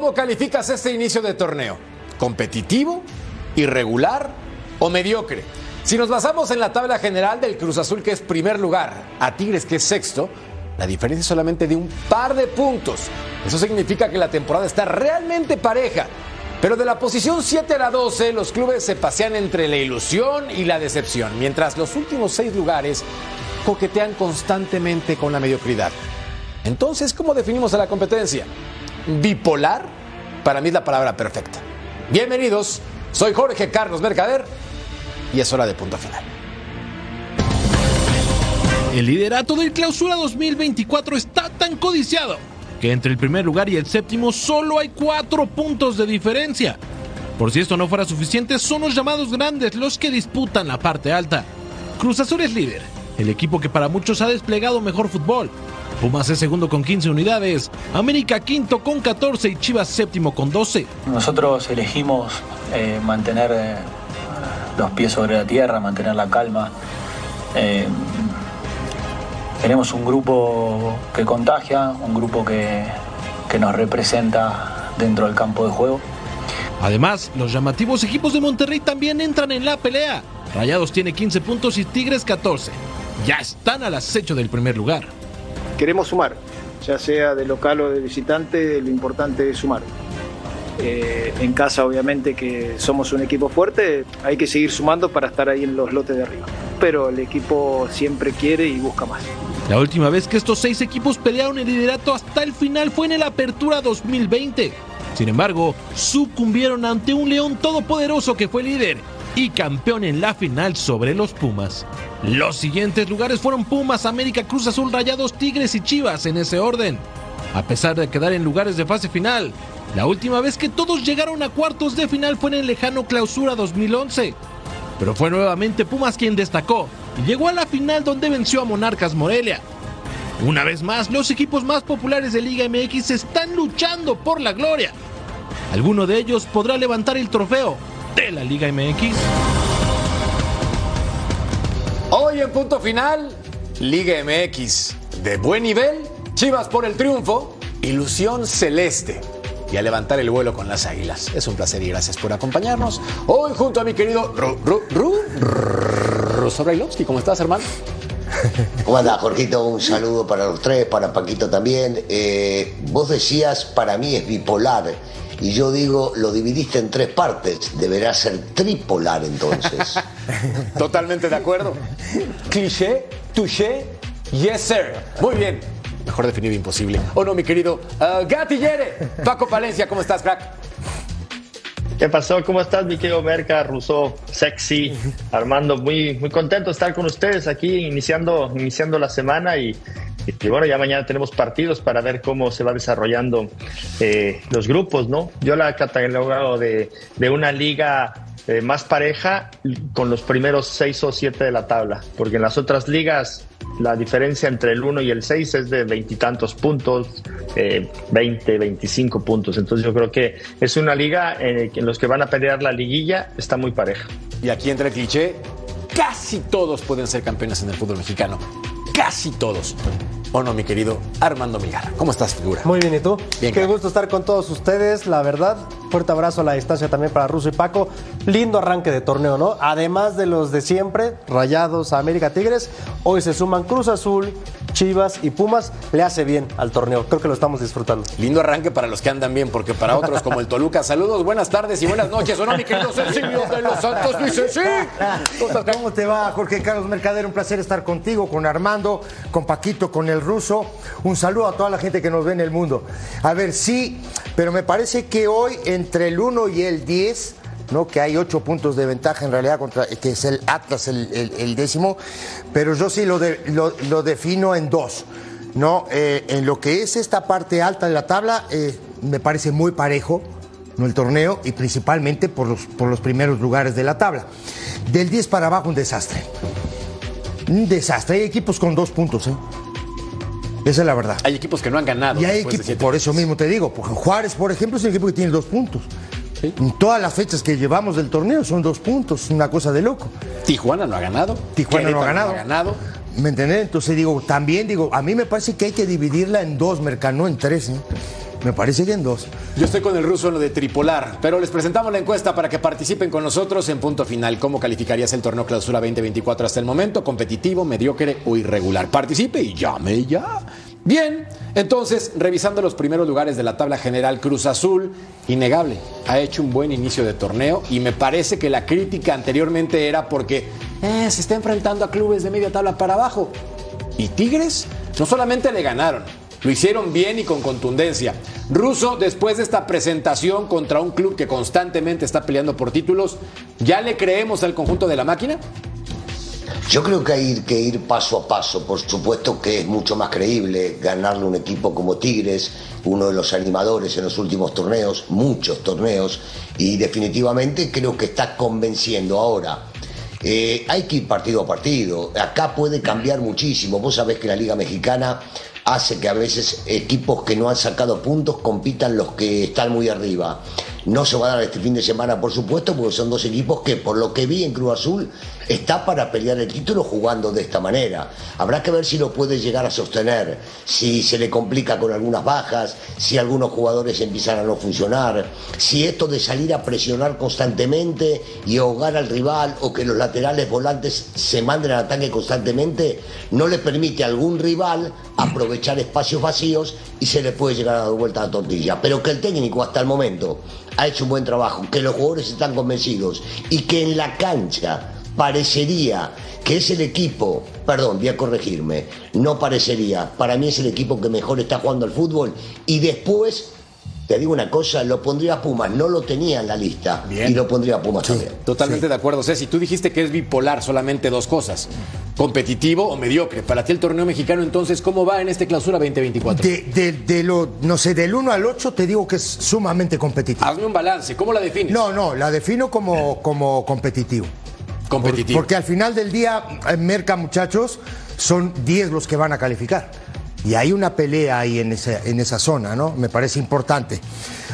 ¿Cómo calificas este inicio de torneo? ¿Competitivo? ¿Irregular? ¿O mediocre? Si nos basamos en la tabla general del Cruz Azul, que es primer lugar, a Tigres, que es sexto, la diferencia es solamente de un par de puntos. Eso significa que la temporada está realmente pareja. Pero de la posición 7 a la 12, los clubes se pasean entre la ilusión y la decepción, mientras los últimos seis lugares coquetean constantemente con la mediocridad. Entonces, ¿cómo definimos a la competencia? Bipolar, para mí es la palabra perfecta. Bienvenidos, soy Jorge Carlos Mercader y es hora de punto final. El liderato del Clausura 2024 está tan codiciado que entre el primer lugar y el séptimo solo hay cuatro puntos de diferencia. Por si esto no fuera suficiente, son los llamados grandes los que disputan la parte alta. Cruz Azul es líder, el equipo que para muchos ha desplegado mejor fútbol. Pumas es segundo con 15 unidades, América quinto con 14 y Chivas séptimo con 12. Nosotros elegimos eh, mantener eh, los pies sobre la tierra, mantener la calma. Eh, tenemos un grupo que contagia, un grupo que, que nos representa dentro del campo de juego. Además, los llamativos equipos de Monterrey también entran en la pelea. Rayados tiene 15 puntos y Tigres 14. Ya están al acecho del primer lugar. Queremos sumar, ya sea de local o de visitante, lo importante es sumar. Eh, en casa obviamente que somos un equipo fuerte, hay que seguir sumando para estar ahí en los lotes de arriba. Pero el equipo siempre quiere y busca más. La última vez que estos seis equipos pelearon el liderato hasta el final fue en el Apertura 2020. Sin embargo, sucumbieron ante un León todopoderoso que fue líder y campeón en la final sobre los Pumas. Los siguientes lugares fueron Pumas, América, Cruz Azul, Rayados, Tigres y Chivas en ese orden. A pesar de quedar en lugares de fase final, la última vez que todos llegaron a cuartos de final fue en el lejano Clausura 2011. Pero fue nuevamente Pumas quien destacó y llegó a la final donde venció a Monarcas Morelia. Una vez más, los equipos más populares de Liga MX están luchando por la gloria. ¿Alguno de ellos podrá levantar el trofeo de la Liga MX? Hoy en punto final, Liga MX. De buen nivel, Chivas por el triunfo, ilusión celeste y a levantar el vuelo con las águilas. Es un placer y gracias por acompañarnos. Hoy junto a mi querido Ru, Ru. ¿Cómo estás, hermano? ¿Cómo andás, Jorgito? Un saludo para los tres, para Paquito también. Eh, vos decías, para mí es bipolar. Y yo digo, lo dividiste en tres partes. Deberá ser tripolar entonces. Totalmente de acuerdo. Cliché, touché, yes sir. Muy bien. Mejor definido imposible. ¿O no, mi querido uh, Gatillere? Paco Palencia, ¿cómo estás, crack? ¿Qué pasó? ¿Cómo estás, mi querido Merca, Russo, Sexy, Armando? Muy, muy contento de estar con ustedes aquí iniciando, iniciando la semana y, y bueno, ya mañana tenemos partidos para ver cómo se va desarrollando eh, los grupos, ¿no? Yo la he catalogado de, de una liga eh, más pareja con los primeros seis o siete de la tabla, porque en las otras ligas la diferencia entre el 1 y el 6 es de veintitantos puntos, eh, 20, 25 puntos. Entonces yo creo que es una liga en, en los que van a pelear la liguilla, está muy pareja. Y aquí entre cliché, casi todos pueden ser campeones en el fútbol mexicano. Casi todos. ¿O no, mi querido Armando Migar? ¿Cómo estás, figura? Muy bien, ¿y tú? Bien, Qué gusto estar con todos ustedes, la verdad. Fuerte abrazo a la distancia también para Russo y Paco. Lindo arranque de torneo, ¿no? Además de los de siempre, Rayados, América, Tigres, hoy se suman Cruz Azul, Chivas y Pumas. Le hace bien al torneo. Creo que lo estamos disfrutando. Lindo arranque para los que andan bien, porque para otros como el Toluca, saludos, buenas tardes y buenas noches. ¿O no, mi querido Cecilio de los Santos dice sí? ¿Cómo te va, Jorge Carlos Mercader? Un placer estar contigo, con Armando, con Paquito, con el ruso. Un saludo a toda la gente que nos ve en el mundo. A ver, sí, pero me parece que hoy entre el 1 y el 10, ¿no? que hay 8 puntos de ventaja en realidad, contra, que es el Atlas el, décimo, pero yo sí lo, lo, lo defino en dos. ¿no? Eh, en lo que es esta parte alta de la tabla, eh, me parece muy parejo. ¿no? el torneo y principalmente por los, por los primeros lugares de la tabla. Del 10 para abajo un desastre. Un desastre. Hay equipos con dos puntos, ¿eh? Esa es la verdad. Hay equipos que no han ganado. Y hay equipos, por eso mismo te digo, porque Juárez, por ejemplo, es un equipo que tiene dos puntos. En todas las fechas que llevamos del torneo son dos puntos, una cosa de loco. Tijuana no ha ganado. Tijuana no ha ganado. No ha ganado. ¿Me entendés? Entonces digo, también digo, a mí me parece que hay que dividirla en dos, Mercano, en tres. ¿eh? Me parece que en dos. Yo estoy con el ruso en lo de tripolar, pero les presentamos la encuesta para que participen con nosotros en punto final. ¿Cómo calificarías el torneo clausura 2024 hasta el momento? ¿Competitivo, mediocre o irregular? Participe y llame ya. Bien, entonces, revisando los primeros lugares de la tabla general, Cruz Azul, innegable, ha hecho un buen inicio de torneo y me parece que la crítica anteriormente era porque eh, se está enfrentando a clubes de media tabla para abajo. Y Tigres no solamente le ganaron, lo hicieron bien y con contundencia. Russo, después de esta presentación contra un club que constantemente está peleando por títulos, ¿ya le creemos al conjunto de la máquina? Yo creo que hay que ir paso a paso. Por supuesto que es mucho más creíble ganarle un equipo como Tigres, uno de los animadores en los últimos torneos, muchos torneos, y definitivamente creo que está convenciendo ahora. Eh, hay que ir partido a partido. Acá puede cambiar muchísimo. Vos sabés que la Liga Mexicana hace que a veces equipos que no han sacado puntos compitan los que están muy arriba. No se va a dar este fin de semana, por supuesto, porque son dos equipos que, por lo que vi en Cruz Azul, está para pelear el título jugando de esta manera. Habrá que ver si lo puede llegar a sostener, si se le complica con algunas bajas, si algunos jugadores empiezan a no funcionar, si esto de salir a presionar constantemente y ahogar al rival o que los laterales volantes se manden al ataque constantemente, no le permite a algún rival aprovechar espacios vacíos y se le puede llegar a dar vuelta a la tortilla. Pero que el técnico hasta el momento ha hecho un buen trabajo, que los jugadores están convencidos y que en la cancha parecería que es el equipo, perdón, voy a corregirme, no parecería, para mí es el equipo que mejor está jugando al fútbol y después te digo una cosa, lo pondría a Pumas, no lo tenía en la lista y lo pondría a Pumas también. Totalmente de acuerdo, Ceci. Tú dijiste que es bipolar, solamente dos cosas, competitivo o mediocre. Para ti el torneo mexicano, entonces, ¿cómo va en este clausura 2024? De, de- de lo, no sé, del 1 al 8 te digo que es sumamente competitivo. Hazme un balance, ¿cómo la defines? No, no, la defino como, como competitivo. Competitivo. Porque al final del día, en Merca, muchachos, son 10 los que van a calificar. Y hay una pelea ahí en esa, en esa zona, ¿no? Me parece importante.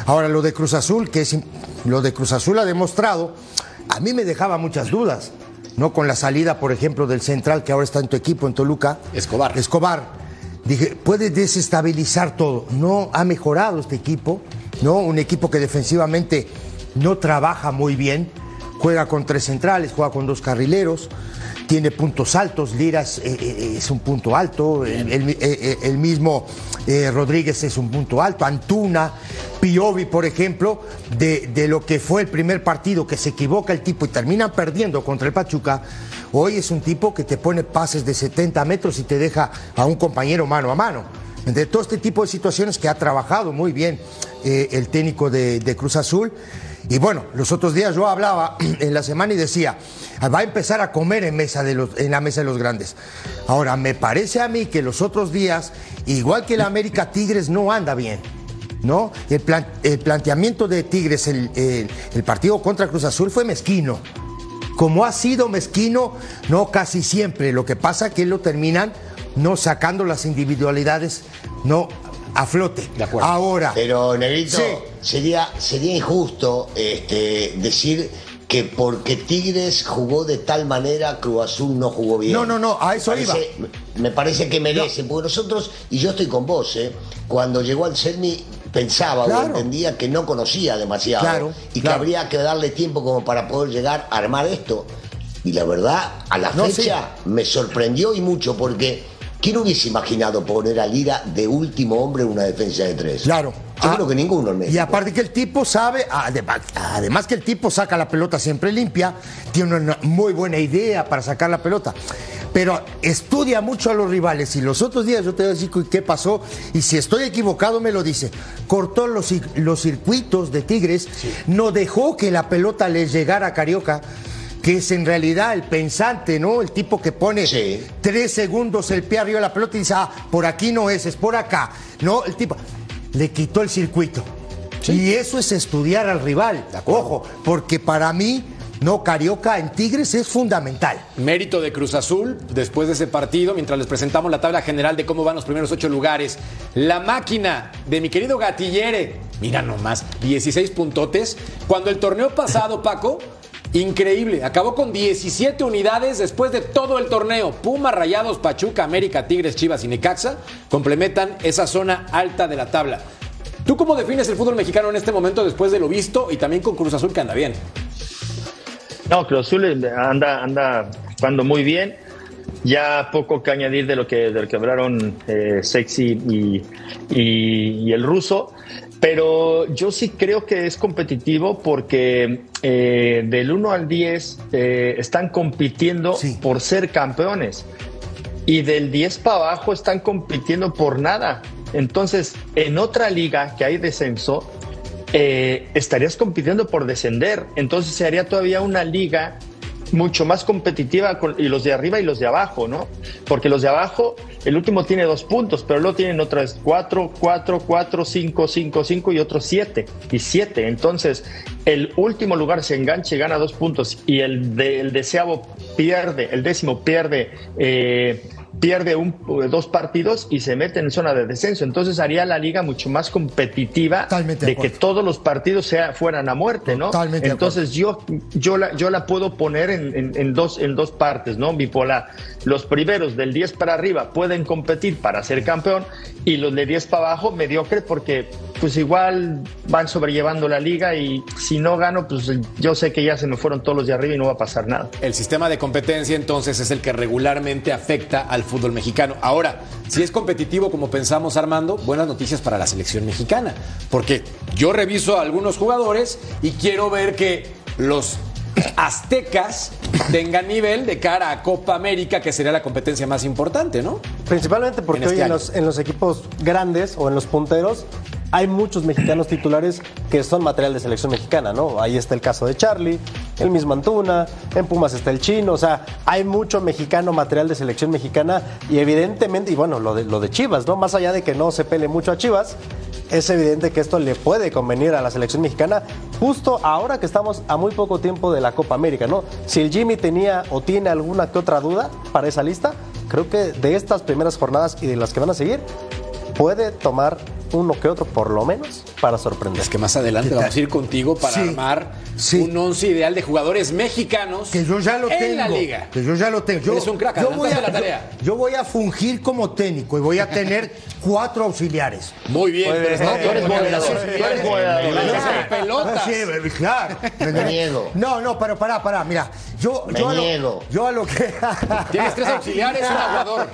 Ahora, lo de Cruz Azul, que es lo de Cruz Azul ha demostrado, a mí me dejaba muchas dudas, ¿no? Con la salida, por ejemplo, del central que ahora está en tu equipo, en Toluca. Escobar. Escobar. Dije, puede desestabilizar todo. No ha mejorado este equipo, ¿no? Un equipo que defensivamente no trabaja muy bien. Juega con tres centrales, juega con dos carrileros, tiene puntos altos. Liras eh, eh, es un punto alto, el, el- eh, eh, el mismo eh, Rodríguez es un punto alto, Antuna, Piovi, por ejemplo, de, de lo que fue el primer partido que se equivoca el tipo y termina perdiendo contra el Pachuca. Hoy es un tipo que te pone pases de 70 metros y te deja a un compañero mano a mano. De todo este tipo de situaciones que ha trabajado muy bien eh, el técnico de, de Cruz Azul. Y bueno, los otros días yo hablaba en la semana y decía, va a empezar a comer en, mesa de los, en la mesa de los grandes. Ahora, me parece a mí que los otros días, igual que el América Tigres, no anda bien. ¿No? El, plan- el planteamiento de Tigres, el, el- partido contra Cruz Azul fue mezquino como ha sido mezquino, no casi siempre. Lo que pasa que lo terminan no sacando las individualidades, no a flote. De acuerdo. Ahora, Pero, Negrito, Sí. sería, sería injusto este, decir que porque Tigres jugó de tal manera, Cruz Azul no jugó bien. No, no, no, a eso me parece, Me parece que merece, porque nosotros, y yo estoy con vos, ¿eh? cuando llegó al CERMI pensaba o entendía que no conocía demasiado Claro, y claro. que habría que darle tiempo como para poder llegar a armar esto. Y la verdad, a la No, fecha me sorprendió y mucho porque ¿quién hubiese imaginado poner a Lira de último hombre en una defensa de tres? Claro. Yo Ah, creo que ninguno en. Y aparte que el tipo sabe, además, además que el tipo saca la pelota siempre limpia, tiene una muy buena idea para sacar la pelota. Pero estudia mucho a los rivales y los otros días yo te voy a decir qué pasó y si estoy equivocado me lo dice. Cortó los, los circuitos de Tigres, no dejó que la pelota les llegara a Carioca, que es en realidad el pensante, ¿no? El tipo que pone Sí. tres segundos el pie arriba de la pelota y dice, ah, por aquí no es, es por acá. No, el tipo le quitó el circuito. Y eso es estudiar al rival. Ojo, porque para mí, no, Carioca en Tigres es fundamental. Mérito de Cruz Azul después de ese partido, mientras les presentamos la tabla general de cómo van los primeros ocho lugares. La máquina de mi querido Gatillere, mira nomás, 16 puntotes. Cuando el torneo pasado, Paco, increíble, acabó con 17 unidades después de todo el torneo. Puma, Rayados, Pachuca, América, Tigres, Chivas y Necaxa complementan esa zona alta de la tabla. ¿Tú cómo defines el fútbol mexicano en este momento después de lo visto y también con Cruz Azul que anda bien? No, Cruz Azul anda, anda jugando muy bien. Ya poco que añadir de lo que, de que hablaron eh, Sexy y el ruso. Pero yo sí creo que es competitivo porque eh, del 1 al 10 eh, están compitiendo Sí. por ser campeones. Y del 10 para abajo están compitiendo por nada. Entonces, en otra liga que hay descenso, eh, estarías compitiendo por descender. Entonces se haría todavía una liga mucho más competitiva con, y los de arriba y los de abajo, ¿no? Porque los de abajo, el último tiene dos puntos, pero luego tienen otras cuatro, cuatro, cuatro, cinco, cinco, cinco y otros siete y siete. Entonces, el último lugar se engancha y gana dos puntos y el, de, el deseado pierde, el décimo pierde. eh, pierde un, dos partidos y se mete en zona de descenso. Entonces haría la liga mucho más competitiva Totalmente de de que todos los partidos sea, fueran a muerte, ¿no? Totalmente Entonces yo, yo, la, yo la puedo poner en, en- en dos, en dos partes, ¿no? Bipolar. Los primeros del 10 para arriba pueden competir para ser campeón y los de 10 para abajo mediocre porque pues igual van sobrellevando la liga y si no gano pues yo sé que ya se me fueron todos los de arriba y no va a pasar nada. El sistema de competencia entonces es el que regularmente afecta al fútbol mexicano. Ahora, si es competitivo como pensamos Armando, buenas noticias para la selección mexicana, porque yo reviso a algunos jugadores y quiero ver que los aztecas tengan nivel de cara a Copa América, que sería la competencia más importante, ¿no? Principalmente porque En este hoy en año. los, en los equipos grandes o en los punteros hay muchos mexicanos titulares que son material de selección mexicana, ¿no? Ahí está el caso de Charlie, el mismo Antuna, en Pumas está el chino, o sea, hay mucho mexicano material de selección mexicana y evidentemente, y bueno, lo de, lo de Chivas, ¿no? Más allá de que no se pele mucho a Chivas, es evidente que esto le puede convenir a la selección mexicana justo ahora que estamos a muy poco tiempo de la Copa América, ¿no? Si el Jimmy tenía o tiene alguna que otra duda para esa lista, creo que de estas primeras jornadas y de las que van a seguir, puede tomar uno que otro por lo menos para sorprender. Es que más adelante vamos a ir contigo para Sí, armar sí. un once ideal de jugadores mexicanos Que yo ya lo en tengo. la liga. Que yo ya lo tengo. Yo, Eres un crack, yo voy, a, la tarea. yo- yo voy a fungir como técnico y voy a tener cuatro auxiliares. Muy bien, pero es- No, tú eres moderador, tú eres. Sí, eh, claro. Me niego. No, no, pero pará, pará, mira. Yo, Me yo, a lo, yo a lo que. Tienes tres auxiliares, un aguador.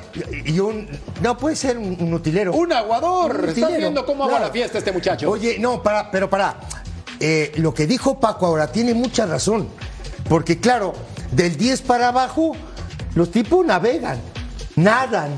Y un. No, puede ser un, un utilero. Un aguador. Un utilero, viendo cómo hago claro. la fiesta este muchacho. Oye, no, para, pero para. lo que dijo Paco ahora tiene mucha razón. Porque, claro, del 10 para abajo, los tipos navegan, nadan.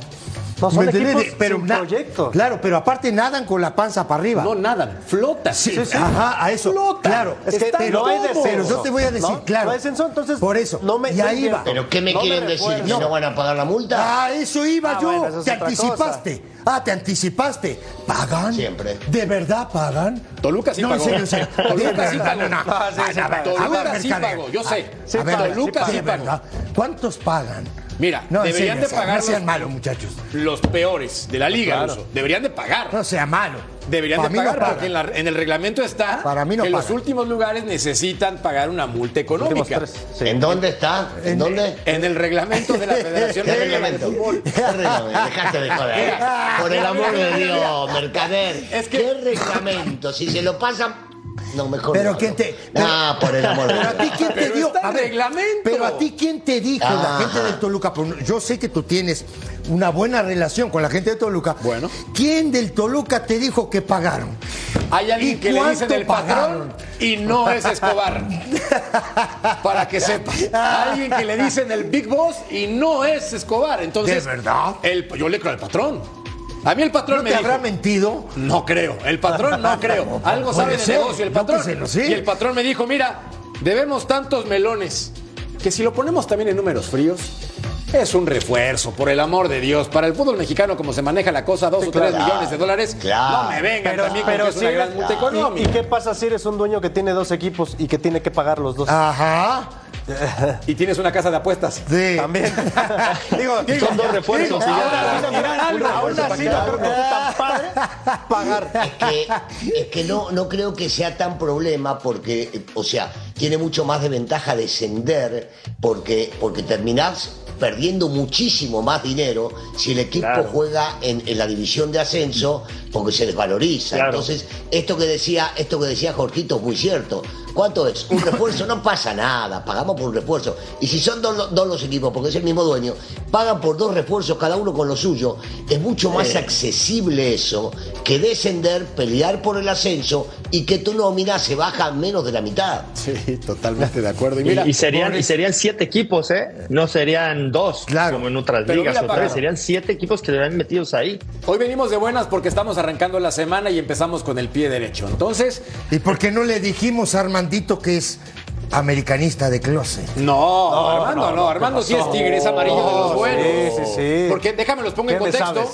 No, son equipos sin na- proyecto. Claro, pero aparte nadan con la panza para arriba. no nadan, flotas. Sí, ajá, a eso. Flota. Claro, Es que pero, no hay descenso. pero yo te voy a decir, ¿no? claro. No hay descenso, entonces Por eso. no me- y no ahí va. ¿Pero qué me No me quieren decir? ¿Que no van a pagar la multa? Ah, eso iba Ah, yo. bueno, eso es te anticipaste. Ah, te anticipaste. ¿Pagan? Siempre. ¿De verdad pagan? Toluca sí no, pagó. en serio, en serio. Toluca sí pagó. no, no. Ah, sí, Ah, sí a ver, pagó. a ver, Toluca sí pagó, yo sé. Sí, A ver, pagan, Toluca sí pagó. ¿Cuántos pagan? Mira, no, deberían serio, de pagar No sean los- malos, muchachos. Los peores de la liga, Claro. Ruso. Deberían de pagar. No sea malo. Deberían Para de no pagar porque en, la- en el reglamento está Para mí no que los últimos lugares necesitan pagar una multa económica. sí. ¿En dónde está? ¿En dónde? En el reglamento de la Federación ¿Qué Mexicana de reglamento? Fútbol. ¿Qué reglamento? Dejate de joder. Por el amor de Dios, mercader. Es que- ¿Qué reglamento? Si se lo pasan. No, mejor Pero no, ¿quién no. te- pero- Ah, por el amor de Pero a ti quién te dio. A ver, reglamento. Pero a ti quién te dijo, la gente del Toluca. Yo sé que tú tienes una buena relación con la gente de Toluca. Bueno. ¿Quién del Toluca te dijo que pagaron? Hay ¿Y alguien que le dicen cuánto el patrón y no es Escobar. Para que sepas. Hay alguien que le dicen el Big Boss y no es Escobar. Entonces, ¿De verdad? el- yo le creo al patrón. A mí el patrón ¿No me te dijo, habrá mentido? No creo. El patrón no creo. Algo sabe de negocio el patrón. Y el patrón me dijo, mira, debemos tantos melones que si lo ponemos también en números fríos, es un refuerzo, por el amor de Dios. Para el fútbol mexicano, como se maneja la cosa, dos o tres millones de dólares, Claro. no me vengan Pero, también con pero que es una si gran eres- multa ¿y- económica. ¿Y, qué pasa si eres un dueño que tiene dos equipos y que tiene que pagar los dos? Ajá. Y tienes una casa de apuestas. Sí. También. digo, Son dos refuerzos ya. aún así no creo que esté tan padre pagar. Es que, es que no, no creo que sea tan problema porque, o sea, tiene mucho más de ventaja descender porque, porque terminás perdiendo muchísimo más dinero si el equipo Claro. juega en, en la división de ascenso porque se desvaloriza. Claro. Entonces, esto que decía, esto que decía Jorgito es muy cierto. ¿Cuánto es? Un refuerzo no pasa nada, pagamos por un refuerzo. Y si son dos, lo- dos los equipos, porque es el mismo dueño, pagan por dos refuerzos cada uno con lo suyo, es mucho más accesible eso que descender, pelear por el ascenso y que tu nómina se baja a menos de la mitad. Sí, totalmente de acuerdo. Y mira, y serían, por- y serían siete equipos, ¿eh? No serían dos, Claro. como en otras Pero ligas. mira, o tres, Paco. serían siete equipos que estarían metidos ahí. Hoy venimos de buenas porque estamos arrancando la semana y empezamos con el pie derecho. Entonces, ¿Y por qué no le dijimos a Armandito que es americanista de closet? no, Armando no, Armando sí es tigre, es amarillo de los buenos. Sí, sí, sí. Porque déjame los pongo en ¿Qué le contexto.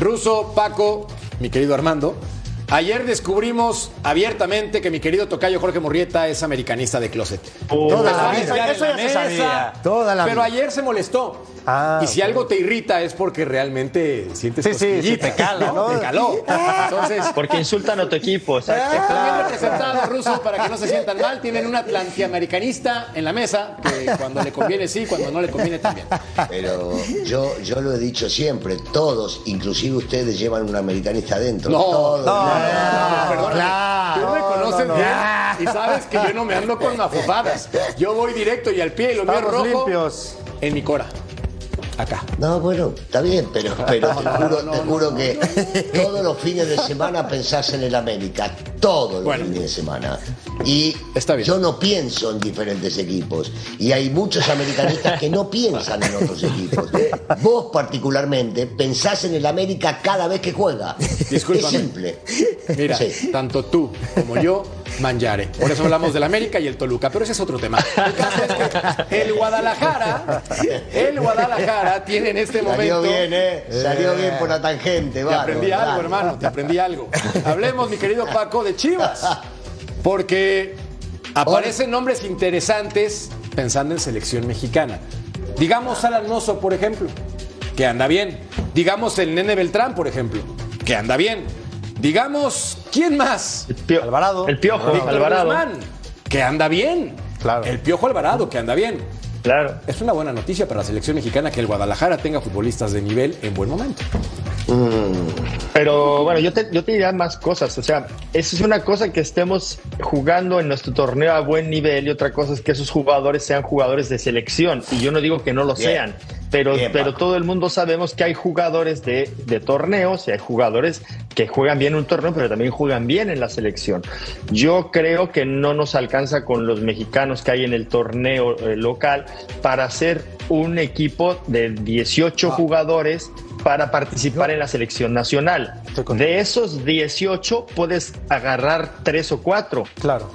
Ruso, Paco, mi querido Armando. Ayer descubrimos abiertamente que mi querido tocayo Jorge Murrieta es americanista de closet. Toda la vida. Eso ya la se sabía. Toda la Pero vida. ayer se molestó. Ah, y si algo te irrita es porque realmente sientes Sí, sí, sí, te cala, ¿no? Te caló. Entonces, Porque insultan a tu equipo. exacto. Están bien representados, rusos, para que no se sientan mal. Tienen un antiamericanista en la mesa, que cuando le conviene sí, cuando no le conviene también. Pero yo, yo lo he dicho siempre, todos, inclusive ustedes, llevan un americanista adentro. No, Todos. no. Claro. Tú me conoces no, no. bien y sabes que yo no me ando con mafofadas. Yo voy directo y al pie y lo mío rojo limpios. en mi cora. Acá. No, bueno, está bien, pero, pero te juro, te juro que todos los fines de semana pensás en el América, todos los Bueno. fines de semana. Y Está bien. yo no pienso en diferentes equipos. Y hay muchos americanistas que no piensan en otros equipos. Vos particularmente pensás en el América cada vez que juega. Discúlpame. Es simple. Mira, Sí. tanto tú como yo, Manjare. Por eso hablamos del América y el Toluca, pero ese es otro tema. El caso es que el Guadalajara, el Guadalajara tiene en este Salió momento. bien, ¿eh? Salió bien por la tangente, Te bárbaro, aprendí algo, hermano, te aprendí algo. Hablemos, mi querido Paco, de Chivas. Porque aparecen nombres interesantes pensando en selección mexicana. Digamos Alan Mozo, por ejemplo, que anda bien. Digamos el Nene Beltrán, por ejemplo, que anda bien. Digamos, ¿quién más? El Pio- Alvarado. El Piojo, Víctor Alvarado. Guzmán, que anda bien. Claro. El Piojo Alvarado, que anda bien. Claro. Es una buena noticia para la selección mexicana que el Guadalajara tenga futbolistas de nivel en buen momento. Pero bueno, yo te, yo te diría más cosas. O sea, eso es una cosa que estemos jugando en nuestro torneo a buen nivel y otra cosa es que esos jugadores sean jugadores de selección. Y yo no digo que no lo Bien. sean, pero, Bien, pero todo el mundo sabemos que hay jugadores de, de torneos y hay jugadores que juegan bien en un torneo, pero también juegan bien en la selección. Yo creo que no nos alcanza con los mexicanos que hay en el torneo eh, local para hacer un equipo de Ah. 18 jugadores para participar en la selección nacional. De esos 18 puedes agarrar tres o cuatro, Claro.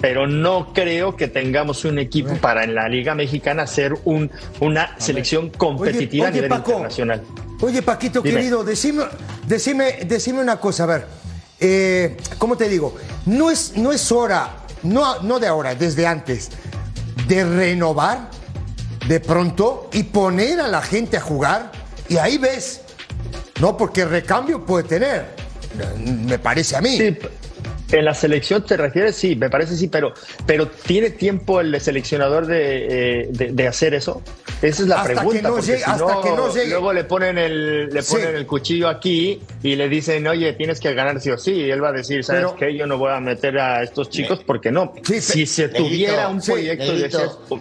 Pero no creo que tengamos un equipo para en la Liga Mexicana hacer un, una selección competitiva Oye, a nivel Paco. internacional. Oye, Paquito, Dime. querido, decime, decime, decime una cosa, a ver. eh, ¿Cómo te digo? No es, no es hora, no, no de ahora, desde antes, de renovar de pronto y poner a la gente a jugar y ahí ves. No, porque recambio puede tener. Me parece a mí. Sí, en la selección te refieres, sí, me parece sí, pero, pero ¿tiene tiempo el seleccionador de, eh, de- de hacer eso? Esa es la Hasta que pregunta. no porque llegue- si hasta no, que no llegue. Luego le ponen, el, le Sí. ponen el cuchillo aquí y le dicen, oye, tienes que ganar sí o sí. Y él va a decir, ¿sabes Pero- qué? Yo no voy a meter a estos chicos porque no. Sí, si se Negrito, tuviera un sí, proyecto de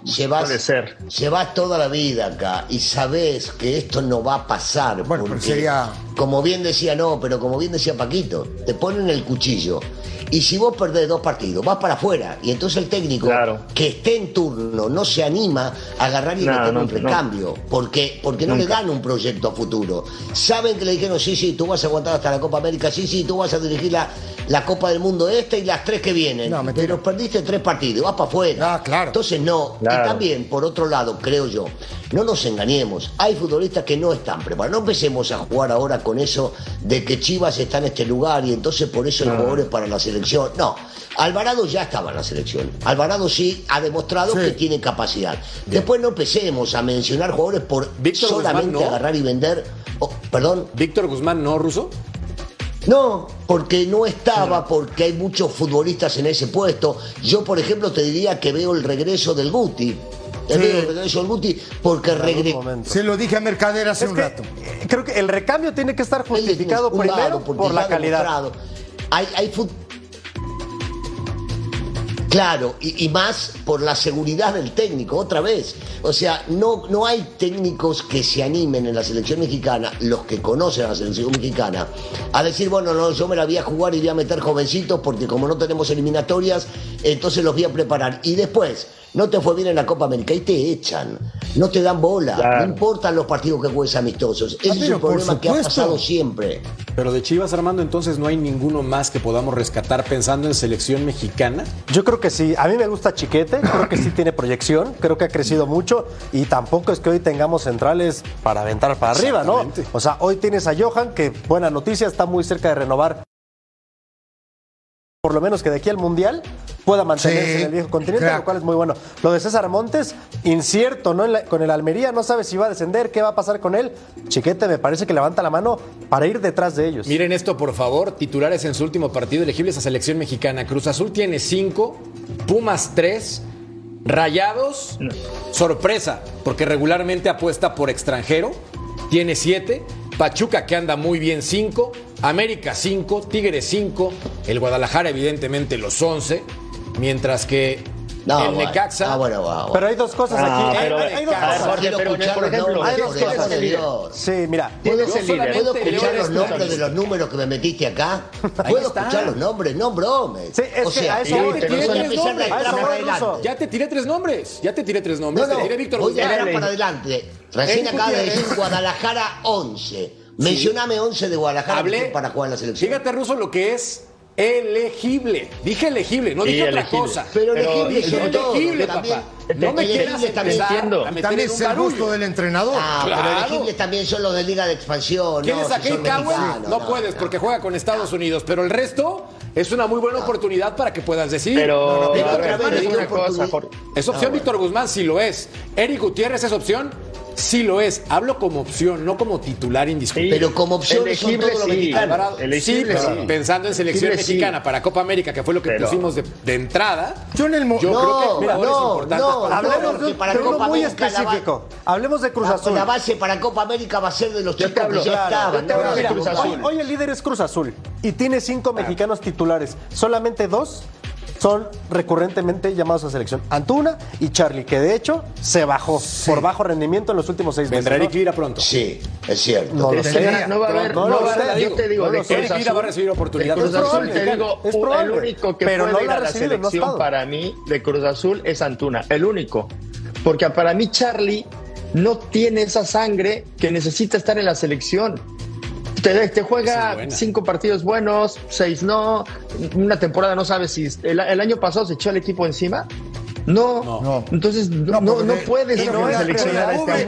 llevas, puede ser. llevas toda la vida acá y sabes que esto no va a pasar. Bueno, pero porque, sería- Como bien decía, no, pero como bien decía Paquito, te ponen el cuchillo. Y si vos perdés dos partidos, vas para afuera. Y entonces el técnico Claro. que esté en turno no se anima a agarrar y No, meter no, un no. recambio. Porque, porque no le dan un proyecto a futuro. Saben que le dijeron, sí, sí, tú vas a aguantar hasta la Copa América, sí, sí, tú vas a dirigir la, la Copa del Mundo esta y las tres que vienen. No, pero perdiste tres partidos, vas para afuera. Ah, claro. Entonces no. Claro. Y también, por otro lado, creo yo, no nos engañemos. Hay futbolistas que no están preparados. No empecemos a jugar ahora con eso de que Chivas está en este lugar y entonces por eso hay jugadores para la selección. No. Alvarado ya estaba en la selección. Alvarado sí ha demostrado Sí. que tiene capacidad. Después no empecemos a mencionar jugadores por Víctor solamente Guzmán, ¿no? agarrar y vender. Oh, Perdón. Víctor Guzmán, ¿no, Ruso? No, porque no estaba, porque hay muchos futbolistas en ese puesto. Yo, por ejemplo, te diría que veo el regreso del Guti. El Sí. medio regreso al Guti porque regresó. Se lo dije a Mercader hace Es un que, rato. eh, creo que el recambio tiene que estar justificado es primero por la calidad. demostrado. Hay, hay fut- Claro, y, más por la seguridad del técnico, otra vez. O sea, no, no hay técnicos que se animen en la selección mexicana, los que conocen a la selección mexicana, a decir, bueno, no, yo me la voy a jugar y voy a meter jovencitos porque como no tenemos eliminatorias, entonces los voy a preparar. Y después, no te fue bien en la Copa América y te echan, no te dan bola, Claro. no importan los partidos que juegues amistosos. Ese es un problema que ha pasado siempre. Pero de Chivas, Armando, entonces no hay ninguno más que podamos rescatar pensando en selección mexicana. Yo creo que sí. A mí me gusta Chiquete, creo que sí tiene proyección, creo que ha crecido mucho y tampoco es que hoy tengamos centrales para aventar para arriba, ¿no? O sea, hoy tienes a Johan, que buena noticia, está muy cerca de renovar. Por lo menos que de aquí al Mundial pueda mantenerse Sí, en el viejo continente, crack. lo cual es muy bueno. Lo de César Montes, incierto, ¿no? La- con el Almería, no sabe si va a descender, qué va a pasar con él. Chiquete me parece que levanta la mano para ir detrás de ellos. Miren esto, por favor. Titulares en su último partido elegibles a selección mexicana. Cruz Azul tiene cinco, Pumas tres, Rayados, sorpresa, porque regularmente apuesta por extranjero, tiene siete, Pachuca que anda muy bien cinco, América cinco, Tigres cinco, el Guadalajara evidentemente los once, mientras que No, el bueno. Necaxa... Ah, bueno, bueno, bueno. Pero hay dos cosas Ah, aquí. Hay- pero- hay, hay dos a ver, cosas. Jorge, pero, escuchar por los ejemplo, nombres, hay dos cosas. Dios. Sí, mira. ¿Puedo, ¿puedo escuchar los nombres de los números que me metiste acá? ¿Puedo está. escuchar los nombres? No bromes. Sí, es o sea, a que no a eso atrás voy, para Ruso. adelante. Ya te tiré tres nombres, ya te tiré tres nombres. No, te no, tiré Víctor voy atrás para adelante. Recién acaba de decir Guadalajara 11. Mencioname 11 de Guadalajara Hablé, para jugar en la selección. Fíjate, Ruso, lo que es elegible. Dije elegible, no Sí, dije otra elegible. cosa. Pero Pero elegible son todos. elegible, también. papá. No me quieras también. También es el gusto del entrenador. Ah, Claro. pero elegibles también son los de Liga de Expansión. ¿Quieres no, a si Cowell? mexicanos, No, puedes, no. porque juega con Estados Unidos. Pero el resto es una muy buena oportunidad para que puedas decidir. Pero, no, pero otra ver, dio una cosa, oportunidad. Jorge. Es opción Víctor Guzmán, sí lo es. Eric Gutiérrez es opción, sí lo es. Hablo como opción, no como titular indiscutible. Pero como son Elegible, sí. sí, Elegible, pero sí. pensando en selección Elegible, sí. mexicana para Copa América, que fue lo que Pero- pusimos de, de entrada. Yo en el Yo No, creo que jugadores no, no, para no, Hablemos de, para Copa muy América la va- específico. Hablemos de Cruz Azul. La base para Copa América va a ser de los chicos que ya estaban. Mira, hoy el líder es Cruz Azul y tiene cinco mexicanos titulares. Solamente dos son recurrentemente llamados a selección. Antuna y Charlie, que de hecho se bajó por bajo rendimiento en los últimos seis meses. Vendrá. Eric Lira pronto. Sí, es cierto. No lo sé. va a haber, No no, lo va a yo te digo, no de lo sé. Cruz Eric Lira va a Azul, recibir oportunidad. de Cruz Es Azul probable, te digo, es probable. el único que Pero puede no ir la a ha la no selección para mí de Cruz Azul es Antuna, el único. Porque para mí Charlie no tiene esa sangre que necesita estar en la selección. Te, es juega cinco partidos buenos, seis no, una temporada no sabes si el, el año pasado se echó el equipo encima. No, No. entonces no, No, no, puedes a la- seleccionar la este,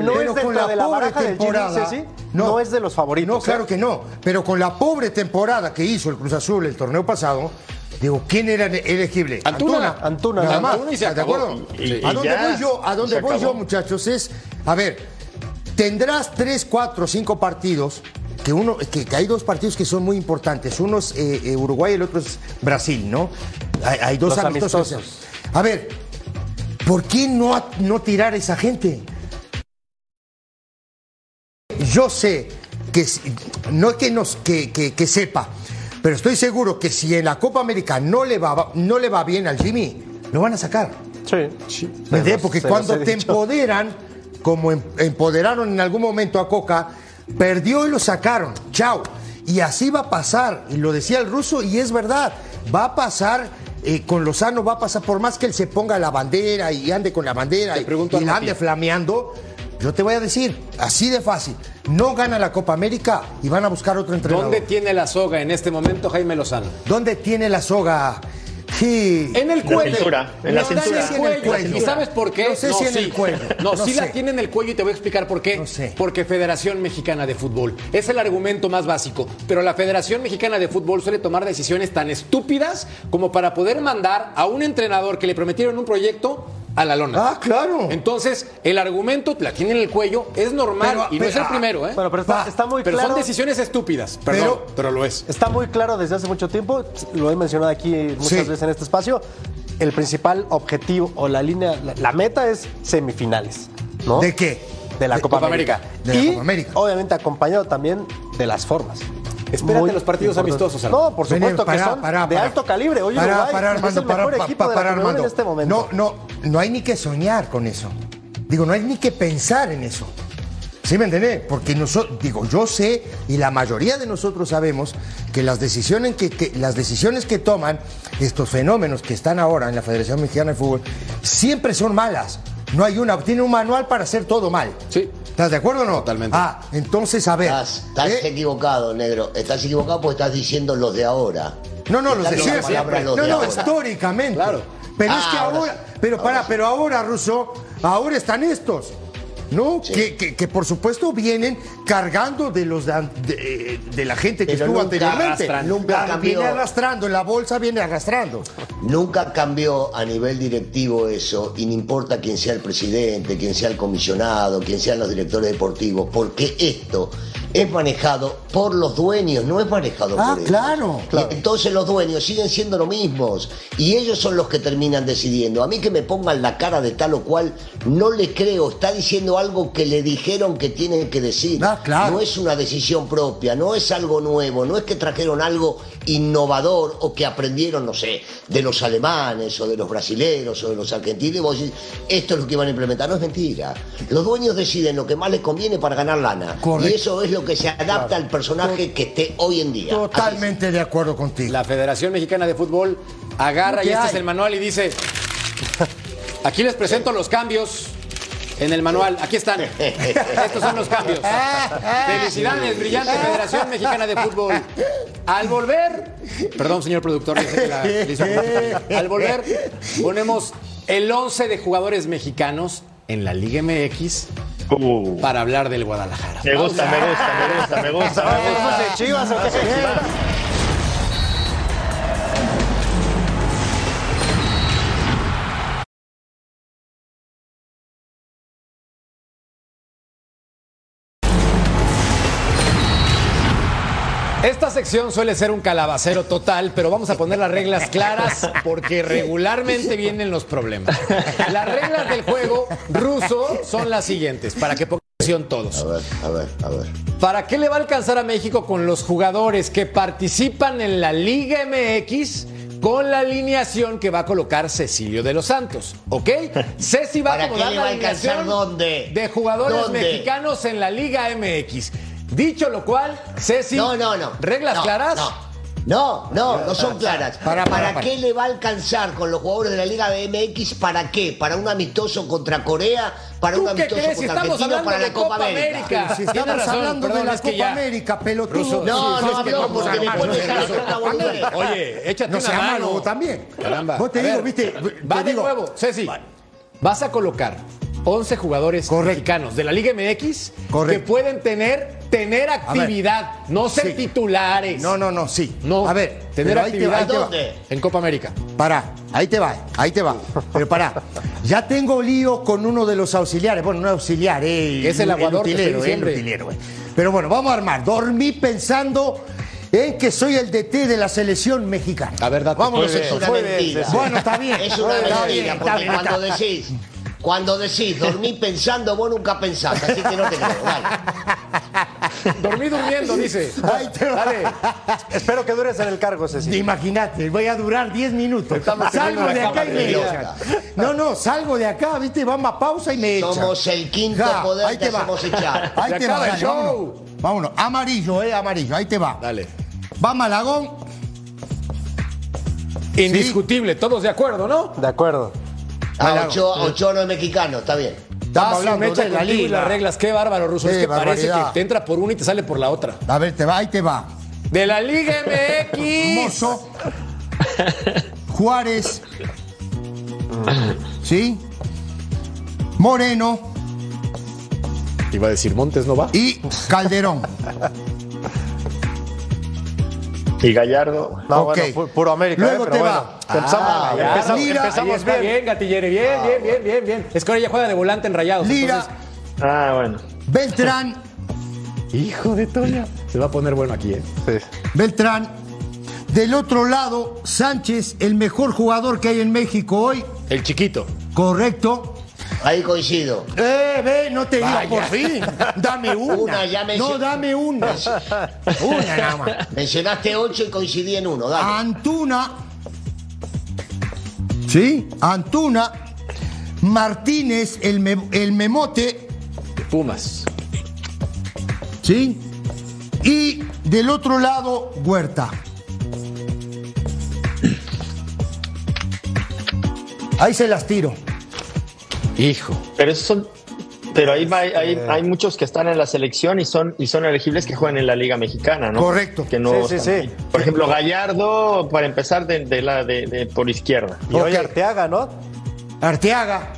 no es con la de la pobre temporada, ¿sí? No es de los favoritos, No, claro ¿eh? que no. Pero con la pobre temporada que hizo el Cruz Azul el torneo pasado, digo, ¿quién era elegible? Antuna. Antuna, Nada más. Antuna y se ¿De acabó. Y- ¿A dónde ya, voy yo? ¿A dónde voy yo, muchachos? Es, a ver, tendrás tres, cuatro, cinco partidos. Que, uno, que, que hay dos partidos que son muy importantes. Uno es eh, eh, Uruguay y el otro es Brasil, ¿no? Hay, hay dos amistosos. amistosos. A ver, ¿por qué no, no tirar a esa gente? Yo sé que no es que, nos, que, que- que sepa, pero estoy seguro que si en la Copa América no le va, no le va bien al Jimmy, lo van a sacar. Sí. ¿Me entiendes? Porque cuando te dicho. empoderan, como em- empoderaron en algún momento a Coca, perdió y lo sacaron. Chao. Y así va a pasar. Y lo decía el ruso, y es verdad. Va a pasar. eh, con Lozano va a pasar, por más que él se ponga la bandera y ande con la bandera Te y, y la ande flameando, yo te voy a decir, así de fácil, no gana la Copa América y van a buscar otro entrenador. ¿Dónde tiene la soga en este momento Jaime Lozano? ¿Dónde tiene la soga? Sí. En el La cuello. cintura, en la cintura. el Sí, en el cuello. cuello. ¿Y sabes por qué? No sé si en el cuello. No, No sí la tiene en el cuello y te voy a explicar por qué. No sé. Porque Federación Mexicana de Fútbol. Es el argumento más básico. Pero la Federación Mexicana de Fútbol suele tomar decisiones tan estúpidas como para poder mandar a un entrenador que le prometieron un proyecto a la lona. Ah, claro. Entonces, el argumento la tiene en el cuello, es normal Pero, y no pero, es el ah, primero, ¿eh? Bueno, pero está, muy Pero claro. son decisiones estúpidas, perdón, pero, Pero- lo es. Está muy claro desde hace mucho tiempo, lo he mencionado aquí muchas Sí. veces en este espacio. el principal objetivo o la línea, la, la meta es semifinales. ¿no? ¿De qué? De la De Copa, Copa América. América. De la y Copa América. obviamente acompañado también de las formas. Espérate los partidos importante. amistosos. No, por supuesto pará, que son pará, de alto calibre. Hoy Uruguay es Armando, el mejor equipo de la en este momento. No, no, no hay ni que soñar con eso. Digo, no hay ni que pensar en eso. ¿Sí me entendés? Porque nosotros, digo, yo sé y la mayoría de nosotros sabemos que las decisiones que, que- las decisiones que toman estos fenómenos que están ahora en la Federación Mexicana de Fútbol siempre son malas. No hay una, tiene un manual para hacer todo mal. Sí. ¿Estás de acuerdo o no? Totalmente. Ah, entonces a ver. Estás, estás ¿eh? equivocado, negro. Estás equivocado porque estás diciendo los de ahora. No, no, los de siempre. No, de no, ahora. históricamente. Claro. Pero es que ahora pero para, pero ahora, Russo, ahora están estos. ¿No? Sí. Que, que- que por supuesto vienen cargando de los de, an- de- de la gente que Pero estuvo anteriormente. nunca Claro, cambió. Viene arrastrando, en la bolsa viene arrastrando. Nunca cambió a nivel directivo eso, y no importa quién sea el presidente, quién sea el comisionado, quién sean los directores deportivos, porque esto es manejado por los dueños, no es manejado Ah, por ellos. claro, Y Entonces los dueños siguen siendo los mismos, y ellos son los que terminan decidiendo. A mí que me pongan la cara de tal o cual, no le creo, está diciendo algo que le dijeron que tienen que decir. Ah, claro. No es una decisión propia, no es algo nuevo, no es que trajeron algo innovador o que aprendieron, no sé, de los alemanes o de los brasileños o de los argentinos y vos decís, esto es lo que van a implementar. No es mentira. Los dueños deciden lo que más les conviene para ganar lana. Correcto. Y eso es lo que se adapta al personaje que esté hoy en día. Totalmente de acuerdo contigo. La Federación Mexicana de Fútbol agarra, y este hay. es el manual, y dice: Aquí les presento los cambios en el manual. Aquí están. Estos son los cambios. Felicidades, brillante Federación Mexicana de Fútbol. Al volver, perdón, señor productor, yo sé que la- le hizo al volver, ponemos el 11 de jugadores mexicanos en la Liga MX Uh, para hablar del Guadalajara. me gusta, me gusta, me gusta, me gusta. me gusta. de Chivas o qué? Sección suele ser un calabacero total, pero vamos a poner las reglas claras porque regularmente vienen los problemas. Las reglas del juego ruso son las siguientes, para que pongan atención todos. A ver, a ver, a ver. ¿Para qué le va a alcanzar a México con los jugadores que participan en la Liga MX con la alineación que va a colocar Cecilio de los Santos? ¿Ok? Ceci va a ¿Para acomodar qué le la va a alcanzar alineación dónde? de jugadores ¿Dónde? mexicanos en la Liga MX. Dicho lo cual, Ceci, No, no, no. ¿reglas No, claras? No. No, no, no son claras. Para, ¿Para, para, para. qué le va a alcanzar con los jugadores de la Liga MX? ¿Para qué? ¿Para un amistoso contra Corea? ¿Para ¿Tú un qué amistoso crees? Contra estamos Argentina? hablando ¿Para de la Copa, América? América. Si estamos razón, hablando perdón, de la es que Copa ya- América, pelotudo. Ruso, No, Sí, no no, porque no, no, me no, sale no, una boludez. Oye, échate No una sea mano. malo también. Caramba. Vos te A digo, ver, viste, Va te de digo- nuevo, Ceci. Vas a colocar 11 jugadores Correcto. mexicanos de la Liga MX Correcto. que pueden tener, tener actividad, no ser Sí. titulares. No, no, no, sí. No, A ver, tener pero ahí te va, actividad ahí te va. ¿Dónde? en Copa América. Pará, ahí te va, ahí te va. Pero pará, ya tengo lío con uno de los auxiliares. Bueno, no auxiliar, eh. Que es el aguador, te utilero, eh, el utilero, eh. Pero bueno, vamos a armar. Dormí pensando en que soy el DT de la selección mexicana. A ver, date. Vámonos Eso es una entonces. mentira. Bueno, está bien. Es una Está mentira, porque cuando decís, cuando decís dormí pensando, vos nunca pensás, así que no te creo. Dale. Dormí durmiendo, dice. Ahí te. Dale. Espero que dures en el cargo, Ceci. Imagínate, voy a durar 10 minutos. Estamos Salgo de acá y me echan. No, no, salgo de acá, viste, vamos a pausa y me echan. Somos el quinto Ja, poder, ahí te te va. hacemos echar. Ahí te acaba va, el dale, show. vámonos. Vámonos, amarillo, eh, amarillo, ahí te va. Dale. Va Malagón, Indiscutible, todos de acuerdo, ¿no? De acuerdo. Ah, Ochoa, Ochoa no es mexicano, está bien. estamos hablando mecha de la contigo y liga. las reglas. Qué bárbaro, Ruso. Qué es que parece que te entra por una y te sale por la otra. A ver, te va, ahí te va. De la Liga MX. Mozo, Juárez, ¿sí? Moreno Iba a decir Montes, ¿no va? y Calderón. Y Gallardo. No, Ok. bueno, pu- puro América. Luego eh, pero te bueno. va. Empezamos, Ah, empezamos, Lira, empezamos Ahí está bien. bien, Gatillere. Bien, bien, bien, bien, bien. Es que ahora ya juega de volante en rayados. Lira, Ah, bueno. Beltrán, hijo de Toña. Se va a poner bueno aquí, ¿eh? Sí. Beltrán, Del otro lado, Sánchez, el mejor jugador que hay en México hoy. El chiquito. Correcto. Ahí coincido. Eh, ve, no te digo por fin. Dame una. Una, ya me- No, dame una. Una nada más. Mencionaste ocho y coincidí en uno, dale. Antuna. ¿Sí? Antuna. Martínez, el, me- el memote. Pumas. ¿Sí? Y del otro lado, Huerta. Ahí se las tiro. Hijo. Pero esos son. Pero ahí va- hay, hay muchos que están en la selección y son, y son elegibles que juegan en la Liga Mexicana, ¿no? Correcto. Que no Sí, sí, sí. Por ejemplo, Gallardo, para empezar, de, de la, de, de- por izquierda. Y hoy Ok. Arteaga, ¿no? Arteaga.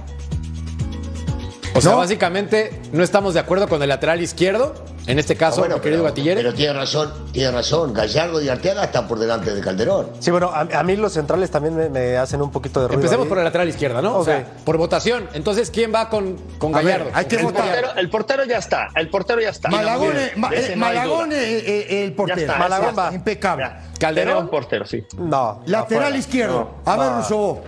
O sea, No. básicamente no estamos de acuerdo con el lateral izquierdo. En este caso, Bueno, mi querido pero, Gatillere. pero tiene razón, tiene razón. Gallardo y Arteaga están por delante de Calderón. Sí, bueno, a, a mí los centrales también me, me hacen un poquito de ruido. Empecemos ahí. por el lateral izquierda, ¿no? O Ok. sea, por votación. Entonces, ¿quién va con, con ver, Gallardo? hay que El votar. portero, el portero ya está. El portero ya está. Malagón, eh, Ma- eh, Malagón, eh, eh, el portero. Está, Malagón va. Impecable. Ya. ¿Calderón? Portero, sí. No. Lateral afuera. izquierdo. A ver, Russo.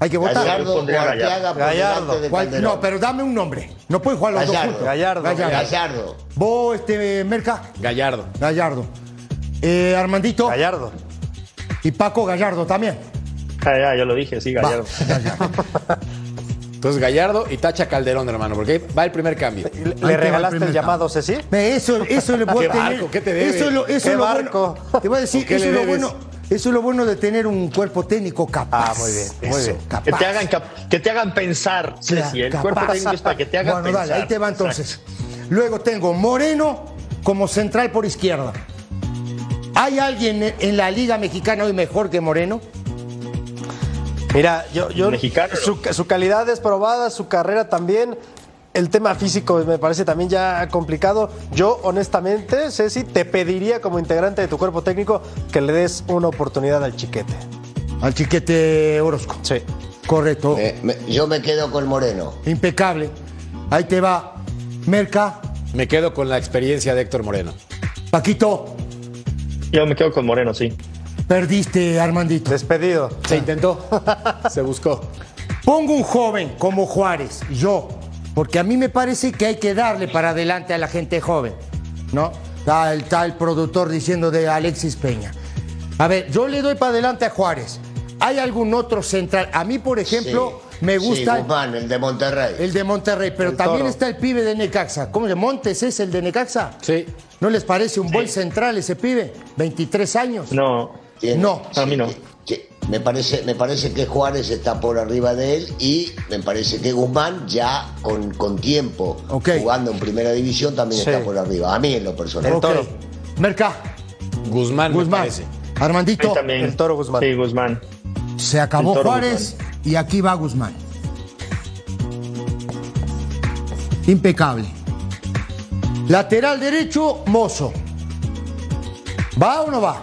Hay que votar. Gallardo Gallardo. ¿Cuál? Calderón. No, pero dame un nombre. No pueden jugar los dos Gallardo. juntos. Gallardo. Gallardo. Gallardo. Vos, este, Merca. Gallardo. Gallardo. Eh, Armandito. Gallardo. Y Paco Gallardo también. Ah, ya, yo lo dije, sí, Gallardo. Gallardo. Entonces, Gallardo y tacha Calderón, hermano, porque va el primer cambio. ¿Le, el regalaste el, llamado, Ceci? Eso, eso le voy ¿Qué a tener. barco? ¿Qué te debe? Eso es lo, eso ¿Qué es lo barco? bueno. Te voy a decir, ¿O qué eso es lo bueno. Eso es lo bueno de tener un cuerpo técnico capaz. Ah, muy bien, muy Eso, bien. capaz. Que te hagan, cap- que te hagan pensar, Ceci. El Capaz. cuerpo técnico es para que te hagan bueno, pensar. dale, ahí te va entonces. Luego tengo Moreno como central por izquierda. ¿Hay alguien en la Liga Mexicana hoy mejor que Moreno? Mira, yo, yo Mexicano, su, su calidad es probada, su carrera también. El tema físico me parece también ya complicado. Yo, honestamente, Ceci, te pediría como integrante de tu cuerpo técnico que le des una oportunidad al chiquete. Al chiquete Orozco. Sí. Correcto. Me- me- yo me quedo con Moreno. Impecable. Ahí te va. Merca, Me quedo con la experiencia de Héctor Moreno. Paquito, Yo me quedo con Moreno, sí. perdiste, Armandito. Despedido. Se intentó, se buscó. Pongo un joven como Juárez, yo, porque a mí me parece que hay que darle para adelante a la gente joven, ¿no? Está el tal productor diciendo de Alexis Peña. A ver, yo le doy para adelante a Juárez. ¿Hay algún otro central? A mí, por ejemplo, Sí. me Sí, gusta Guzmán, el de Monterrey. el de Monterrey, pero El también Toro. está el pibe de Necaxa. ¿Cómo de Montes es el de Necaxa? Sí. ¿No les parece un buen central ese pibe? 23 años. No. Tiene- No, a mí no. Me, parece, me parece que Juárez está por arriba de él y me parece que Guzmán ya con, con tiempo jugando en primera división también Sí. está por arriba. A mí en lo personal. Ok. Toro. Merca, Guzmán, me Guzmán, parece. Armandito, también. el Toro Guzmán. Sí, Guzmán. se acabó El Juárez y aquí va Guzmán. Impecable. Lateral derecho, Mozo. ¿Va o no va?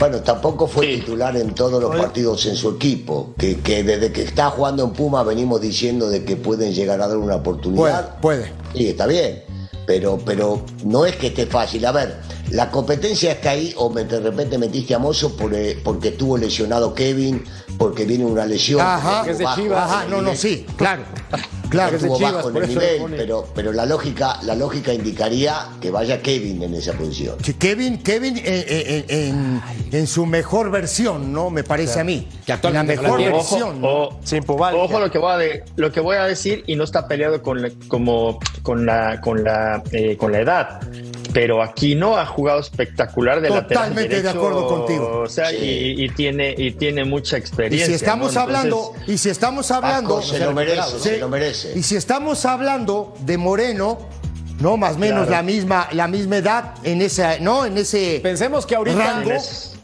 Bueno, tampoco fue Sí. titular en todos los partidos en su equipo. Que, que desde que está jugando en Puma venimos diciendo de que pueden llegar a dar una Puede, oportunidad. puede. Sí, está bien. Pero, pero no es que esté fácil. A ver, la competencia está ahí, o me- de repente metiste a Mozo por, eh, porque estuvo lesionado Kevin, porque viene una lesión. Ajá. porque Que es de bajo Chivas. Ajá, no, no, sí, claro. Claro. es de estuvo Chivas, bajo en el nivel, pero, pero la lógica, la lógica indicaría que vaya Kevin en esa posición. Sí, Kevin, Kevin eh, eh, eh, en, en su mejor versión, ¿no? Me parece a mí. Que actualmente la no la mejor versión. ¿no? Ojo, Sin Pubalgia. Ojo lo que voy a de- lo que voy a decir y no está peleado con la, como con la con la eh, con la edad. Pero aquí no ha jugado espectacular de Totalmente lateral de derecho, acuerdo contigo. O sea, Sí. y, y tiene y tiene mucha Y experiencia. si estamos ¿no? hablando, Entonces, y si estamos hablando, Paco se lo merece, Sí. se lo merece. Y si estamos hablando de Moreno, no más o menos Claro. la misma la misma edad en esa, no, en ese Pensemos que ahorita rango.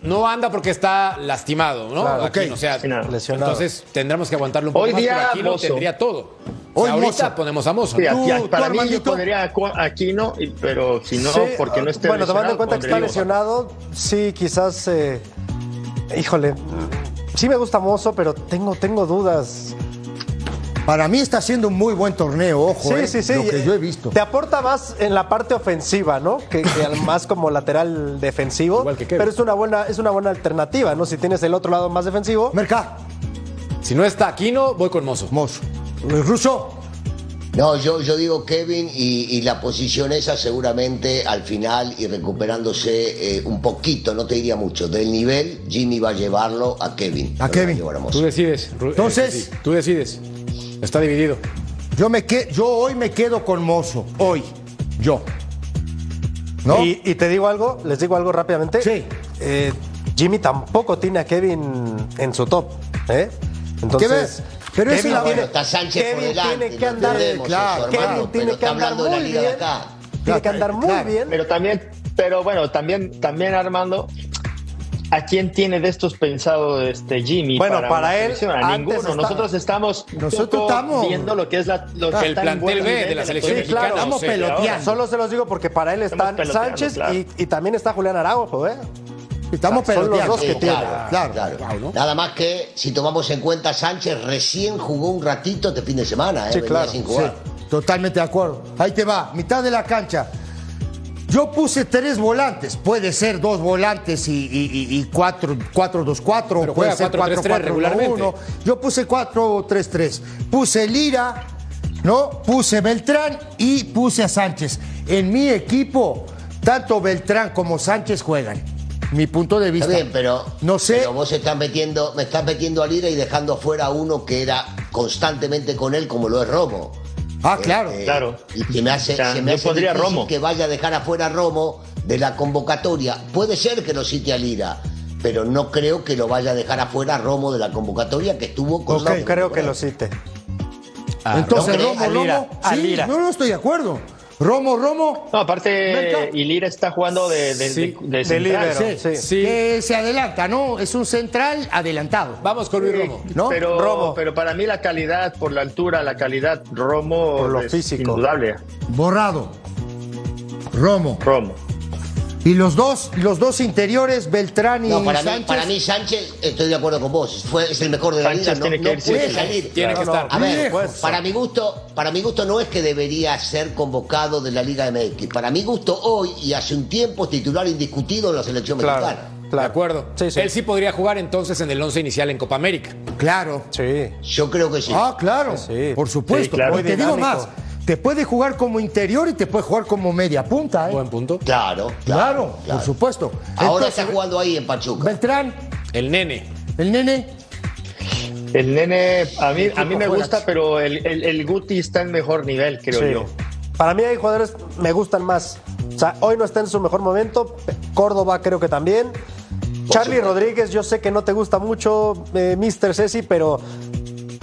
No anda porque está lastimado, ¿no? Claro, Aquí, ok. o sea. Lesionado. entonces tendremos que aguantarlo un poco Hoy más, día, pero aquí lo Mozo. tendría todo. O Hoy sea, ahorita Mozo. ponemos a Mozo. sí, ¿no? aquí- ¿Tú- para tú, mí yo pondría a Aquino, pero si no, Sí, porque no esté Bueno, tomando en lesionado, cuenta que está lesionado, sí, quizás. eh, híjole, sí me gusta Mozo, pero tengo, tengo dudas. Para mí está haciendo un muy buen torneo, ojo, Sí, eh, sí, sí. lo que yo he visto. Te aporta más en la parte ofensiva, ¿no? Que, más como lateral defensivo. Igual que Kevin. pero es una buena, es una buena alternativa, ¿no? Si tienes el otro lado más defensivo. Merca, Si no está Aquino, voy con Mozo. Mozo. Ruso, No, yo, yo digo Kevin y, y la posición esa seguramente al final y recuperándose eh, un poquito, no te diría mucho, del nivel, Jimmy va a llevarlo a Kevin. A Kevin. a. Tú decides. Eh, Entonces- sí, tú decides. Está dividido. yo, me que- yo hoy me quedo con Mozo. Hoy. Yo. ¿No? Y, y te digo algo, les digo algo rápidamente. Sí. Eh, Jimmy tampoco tiene a Kevin en su top. ¿eh? Entonces, ¿Qué ves? Pero esa es la- Bueno, está Sánchez por Kevin delante, tiene que andar, entendemos claro, hermano, Kevin tiene que andar muy bien. Tiene que andar muy Claro. bien. Pero también, pero bueno, también, también Armando, ¿a quién tiene de estos pensado este Jimmy? Bueno, para él? A ninguno. Nosotros estamos Nosotros estamos- viendo lo que es la, lo que El plantel B de la selección Sí, mexicana. claro, estamos o sea, peloteando. Solo se los digo porque para él están peloteando, Sánchez claro. y, y también está Julián Araujo, ¿eh? Estamos Son los peloteando. dos que Sí, tiene. claro, Claro. claro. Nada más que si tomamos en cuenta Sánchez recién jugó un ratito este fin de semana, ¿eh? Sí, Venía claro, sin Sí, jugar. totalmente de acuerdo. Ahí te va, mitad de la cancha. Yo puse tres volantes, puede ser dos volantes y, y- y- y cuatro, 4-2-4, Pero puede ser 4-3-3 regularmente. 4-4-1. Yo puse 4-3-3. Puse Lira, ¿no? Puse Beltrán y puse a Sánchez. En mi equipo, tanto Beltrán como Sánchez juegan. Mi punto de vista. Está bien, pero, no sé. pero vos estás metiendo, me estás metiendo a Lira y dejando afuera a uno que era constantemente con él, como lo es Romo. Ah, claro. Eh, Claro. Y se me hace, O sea, se me hace Romo. que vaya a dejar afuera a Romo de la convocatoria. Puede ser que lo cite a Lira, pero no creo que lo vaya a dejar afuera a Romo de la convocatoria que estuvo con No creo que lo cite. Entonces, ¿no? Romo, Romo. a Sí, Lira. no, no estoy de acuerdo. Romo, Romo. No, aparte, Merca. y Lira está jugando de, de, Sí, de, de de central. Sí. Sí. Que se adelanta, ¿no? Es un central adelantado. Vamos con Luis Romo. ¿No? Pero, Romo. pero para mí la calidad, por la altura, la calidad, Romo Por lo es físico. indudable. Borrado. Romo. Romo. Y los dos, los dos interiores, Beltrán y No, para mí, Sánchez. para mí Sánchez, estoy de acuerdo con vos, fue, es el mejor de la Sánchez liga, no, tiene que no puede salir. Tiene que estar. A ver, para mi gusto, para mi gusto no es que debería ser convocado de la Liga MX. Para mi gusto hoy y hace un tiempo es titular indiscutido en la selección Claro. mexicana. De acuerdo. Sí, sí. Él sí podría jugar entonces en el once inicial en Copa América. Claro. Sí. Yo creo que sí. Ah, claro. Sí. Por supuesto. Sí, claro. Te digo más. Te puede jugar como interior y te puede jugar como media punta, ¿eh? Buen punto. Claro, claro, claro, claro. por supuesto. Ahora Entonces, está jugando ahí en Pachuca. Beltrán, El nene. el nene. El nene, a mí, a mí me gusta, pero el, el, el Guti está en mejor nivel, creo Sí. yo. Para mí hay jugadores me gustan más. O sea, hoy no está en su mejor momento. Córdoba creo que también. Charlie. Rodríguez, yo sé que no te gusta mucho, eh, Mr. Ceci, pero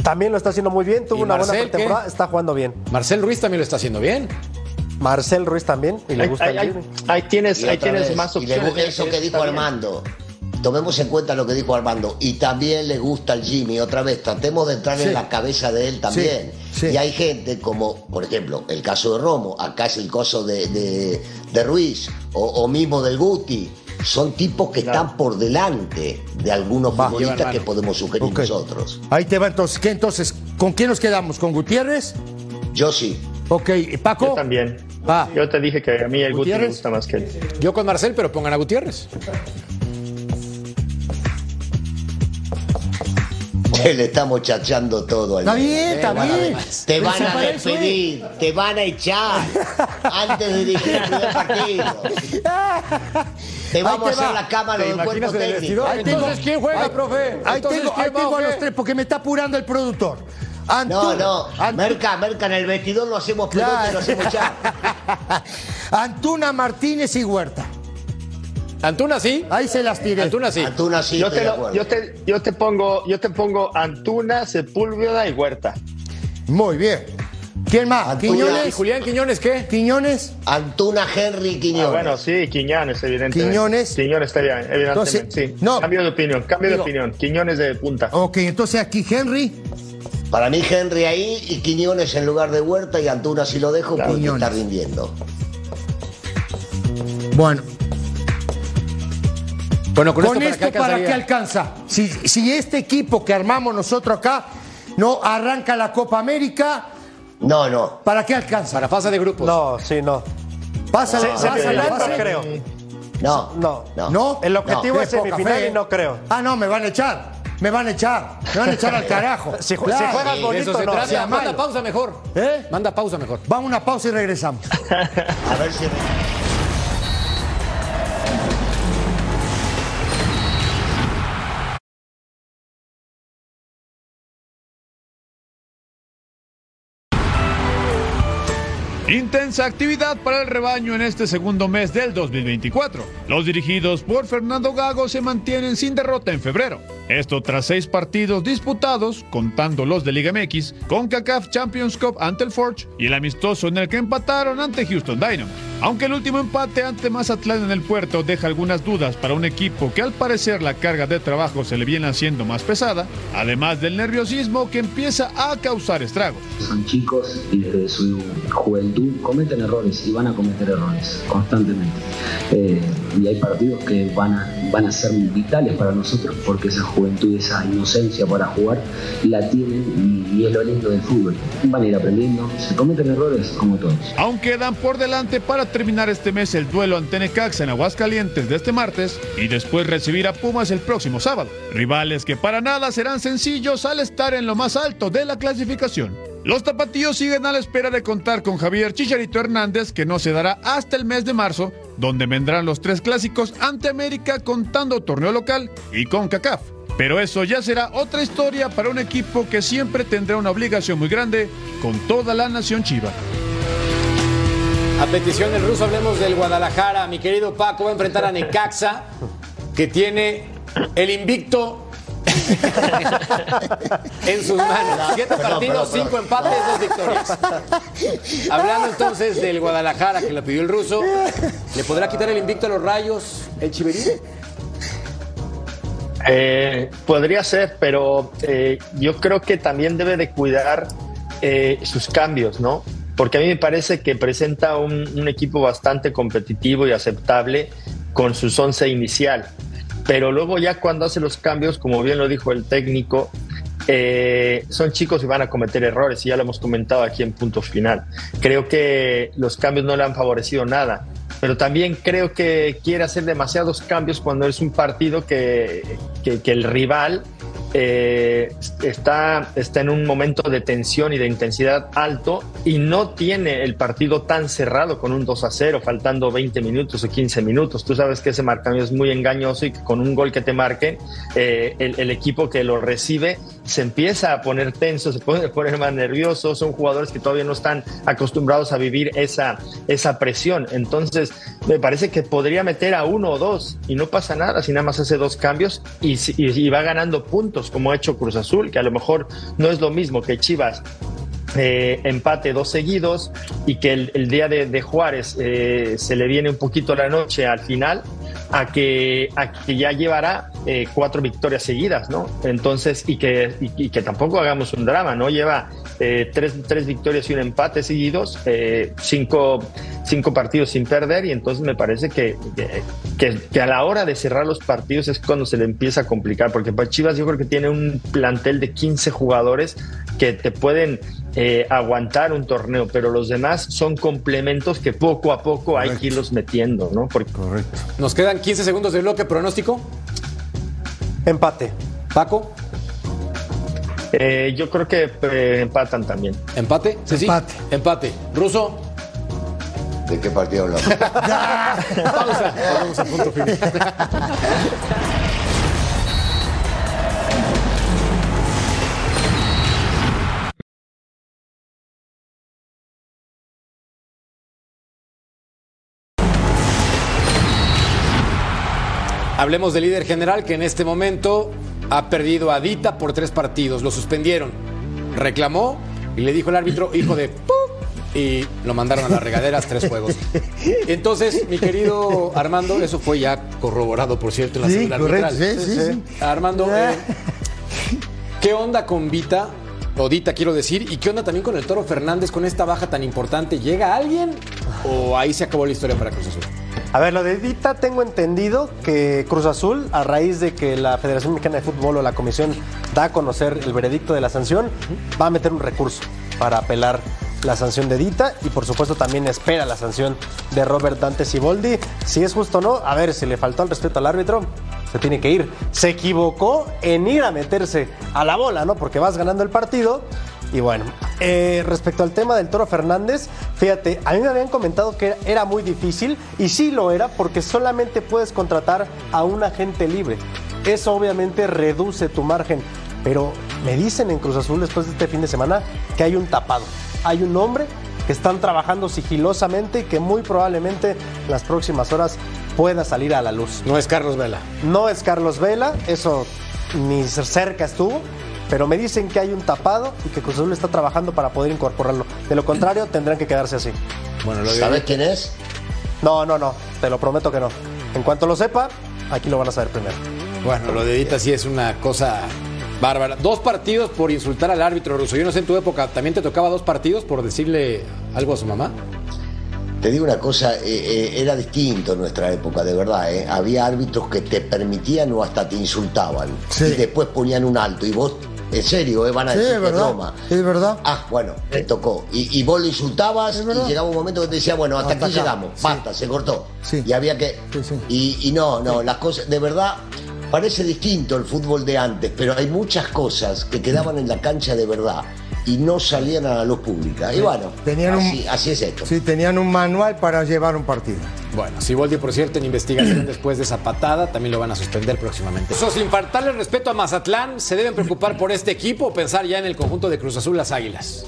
también lo está haciendo muy bien. Tuvo ¿Y una Marcel, buena pretemporada, qué? está jugando bien. Marcel Ruiz también lo está haciendo bien. Marcel Ruiz también, y le gusta ahí- el ahí- Jimmy. ahí tienes, Y ahí tienes vez, más y le opciones. gusta eso que dijo. Armando. Tomemos en cuenta lo que dijo Armando. Y también le gusta el Jimmy. Otra vez, tratemos de entrar Sí. en la cabeza de él también. Sí, sí. Y hay gente como, por ejemplo, el caso de Romo, acá es el caso de, de- de Ruiz, o, o mismo del Guti. Son tipos que están por delante de algunos futbolistas que podemos sugerir nosotros. Ahí te va entonces. ¿Qué entonces? ¿Con quién nos quedamos? ¿Con Gutiérrez? Yo sí. Ok, ¿y Paco. Yo también. Va. Yo te dije que a mí el Guti me ¿Gutiérrez? gusta más que él. Yo con Marcel, pero pongan a Gutiérrez. le estamos chachando todo al Está bien, está bien. Te van a despedir, te van a echar antes de dirigir el primer partido. Te vamos te a hacer va. la cámara ¿Te del cuerpo técnico. Ahí tengo- Entonces, ¿quién juega, ahí- profe? Ahí Entonces, tengo, ¿quién ahí tengo a los tres porque me está apurando el productor. No, Antuna- no, Ant- Merca, Merca, en el vestidor lo hacemos pelota y Claro. lo hacemos echar. Antuna, Martínez y Huerta. Antuna sí. Ahí se las tiré. Antuna sí. Antuna sí, Yo te, de lo- acuerdo. yo, te, yo te pongo, yo te pongo Antuna, Sepúlveda y Huerta. Muy bien. ¿Quién más? Antuna. ¿Y ¿Quiñones? Julián Quiñones qué? ¿Quiñones? Antuna, Henry, Quiñones. Ah, bueno, sí, Quiñones, evidentemente. Quiñones. Quiñones está bien, evidentemente. Entonces, sí. no. Cambio de opinión, cambio Digo- de opinión. Quiñones de punta. Ok, entonces aquí Henry. Para mí Henry ahí y Quiñones en lugar de Huerta y Antuna si lo dejo porque Quiñones. está rindiendo. Bueno, Bueno, con, con esto, esto, ¿para qué alcanza? Si, si este equipo que armamos nosotros acá No arranca la Copa América. No, no. ¿Para qué alcanza? Para fase de grupos. No, sí, no. Pasa, semifinal la no fase. creo. No. No. No. ¿No? El objetivo No, es semifinal fe. y no creo. Ah, no, me van a echar. Me van a echar. Me van a echar al carajo. Si, Claro. si juegas bonito, eso se no. trata. sea Manda pausa mejor. ¿Eh? Manda pausa mejor. Vamos a una pausa y regresamos. A ver si. Intensa actividad para el rebaño en este segundo mes del 2024. Los dirigidos por Fernando Gago se mantienen sin derrota en febrero. Esto tras seis partidos disputados, contando los de Liga MX, con CACAF Champions Cup ante el Forge y el amistoso en el que empataron ante Houston Dynamo. Aunque el último empate ante Mazatlán en el puerto deja algunas dudas para un equipo que al parecer la carga de trabajo se le viene haciendo más pesada, además del nerviosismo que empieza a causar estragos. Son chicos y desde su juventud cometen errores y van a cometer errores constantemente. Eh, y hay partidos que van a, van a ser vitales para nosotros porque esa juventud, esa inocencia para jugar la tienen y, es lo lindo del fútbol. Van a ir aprendiendo, se cometen errores como todos. Aún quedan por delante para terminar este mes el duelo ante Necaxa en Aguascalientes de este martes y después recibir a Pumas el próximo sábado. Rivales que para nada serán sencillos al estar en lo más alto de la clasificación. Los tapatíos siguen a la espera de contar con Javier Chicharito Hernández, que no se dará hasta el mes de marzo, donde vendrán los tres clásicos ante América contando torneo local y con CACAF. Pero eso ya será otra historia para un equipo que siempre tendrá una obligación muy grande con toda la nación chiva. A petición del ruso hablemos del Guadalajara. Mi querido Paco va a enfrentar a Necaxa, que tiene el invicto en sus manos. Siete Perdón, partidos, perdón, cinco empates, dos victorias. Hablando entonces del Guadalajara que lo pidió el ruso, ¿le podrá quitar el invicto a los rayos el Chiverí? Eh, podría ser, pero eh, yo creo que también debe de cuidar eh, sus cambios, ¿no? Porque a mí me parece que presenta un, un equipo bastante competitivo y aceptable con sus once inicial. Pero luego ya cuando hace los cambios, como bien lo dijo el técnico, eh, son chicos y van a cometer errores y ya lo hemos comentado aquí en punto final. Creo que los cambios no le han favorecido nada, pero también creo que quiere hacer demasiados cambios cuando es un partido que, que- que el rival eh, está, está en un momento de tensión y de intensidad alto y no tiene el partido tan cerrado con un 2 a 0, faltando 20 minutos o 15 minutos. Tú sabes que ese marcamiento es muy engañoso y que con un gol que te marquen, eh, el, equipo que lo recibe se empieza a poner tenso, se puede poner más nervioso. Son jugadores que todavía no están acostumbrados a vivir esa, esa presión. Entonces, me parece que podría meter a uno o dos y no pasa nada si nada más hace dos cambios y va ganando puntos como ha hecho Cruz Azul, que a lo mejor no es lo mismo que Chivas eh, empate dos seguidos y que el, día de, Juárez eh, se le viene un poquito la noche al final a que, a que ya llevará eh, cuatro victorias seguidas, ¿no? Entonces, y que, y que tampoco hagamos un drama, ¿no? Lleva eh, tres, tres victorias y un empate seguidos, eh, cinco, cinco partidos sin perder y entonces me parece que, que, que a la hora de cerrar los partidos es cuando se le empieza a complicar, porque para Chivas yo creo que tiene un plantel de 15 jugadores que te pueden eh, aguantar un torneo, pero los demás son complementos que poco a poco hay que irlos metiendo, ¿no? Porque Correcto. Nos quedan 15 segundos de bloque pronóstico. Empate. Paco, eh, yo creo que eh, empatan también. empate. Ceci? Empate. Empate. Ruso, ¿De qué partido hablamos? pausa. Volvemos a punto final. Hablemos del líder general que en este momento ha perdido a Dita por tres partidos. Lo suspendieron. Reclamó y le dijo el árbitro, hijo de... pu", Y lo mandaron a las regaderas tres juegos. Entonces, mi querido Armando, eso fue ya corroborado, por cierto, en la Sí, célula correcto. arbitral. Sí, sí, sí. Armando, eh, ¿qué onda con Vita? O Dita, quiero decir. ¿Y qué onda también con el Toro Fernández con esta baja tan importante? ¿Llega alguien o ahí se acabó la historia para Cruz Azul? A ver, lo de Dita tengo entendido que Cruz Azul, a raíz de que la Federación Mexicana de Fútbol o la Comisión da a conocer el veredicto de la sanción, va a meter un recurso para apelar la sanción de Dita y por supuesto también espera la sanción de Robert Dante Siboldi. Si es justo o no, a ver, si le faltó el respeto al árbitro, se tiene que ir. Se equivocó en ir a meterse a la bola, ¿no? Porque vas ganando el partido. Y bueno, eh, respecto al tema del Toro Fernández, fíjate, a mí me habían comentado que era muy difícil y sí lo era porque solamente puedes contratar a un agente libre. Eso obviamente reduce tu margen, pero me dicen en Cruz Azul después de este fin de semana que hay un tapado, hay un hombre que están trabajando sigilosamente y que muy probablemente en las próximas horas pueda salir a la luz. No es Carlos Vela. No es Carlos Vela, eso ni cerca estuvo, pero me dicen que hay un tapado y que Cruz Azul está trabajando para poder incorporarlo. De lo contrario, tendrán que quedarse así. Bueno, ¿Sabes quién es? No, no, no, te lo prometo que no. En cuanto lo sepa, aquí lo van a saber primero. Bueno, lo de Dita sí es una cosa bárbara. Dos partidos por insultar al árbitro ruso. Yo no sé en tu época, ¿también te tocaba dos partidos por decirle algo a su mamá? Te digo una cosa, eh, eh, era distinto en nuestra época, de verdad. eh. Había árbitros que te permitían o hasta te insultaban. Sí. Y después ponían un alto. Y vos, en serio, eh, van a Sí, decir es que verdad. broma. Es verdad. Ah, bueno, te tocó. Y, y vos lo insultabas Es verdad. y llegaba un momento que te decía, bueno, hasta, Hasta aquí acá. llegamos, Sí. basta, se cortó. Sí. Y había que. Y, y no, no, las cosas, de verdad, parece distinto el fútbol de antes, pero hay muchas cosas que quedaban en la cancha de verdad y no salían a la luz pública. Y bueno, Tenían un- así, así es esto. Sí, tenían un manual para llevar un partido. Bueno, Siboldi, por cierto, en investigación después de esa patada, también lo van a suspender próximamente. Eso, sin faltarle respeto a Mazatlán, ¿se deben preocupar por este equipo o pensar ya en el conjunto de Cruz Azul las Águilas?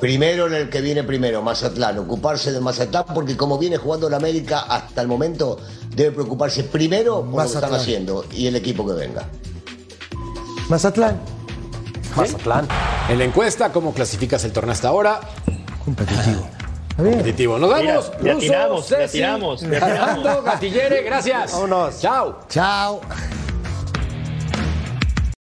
Primero en el que viene primero, Mazatlán, ocuparse de Mazatlán, porque como viene jugando la América hasta el momento, debe preocuparse primero por lo que Mazatlán. están haciendo y el equipo que venga. Mazatlán. Mazatlán. En la encuesta, ¿cómo clasificas el torneo hasta ahora? Competitivo. Bien. Competitivo. Nos Mira, vamos. le atinamos, le atinamos, le atinamos. Gatillere, gracias. Vámonos. Chao. Chao.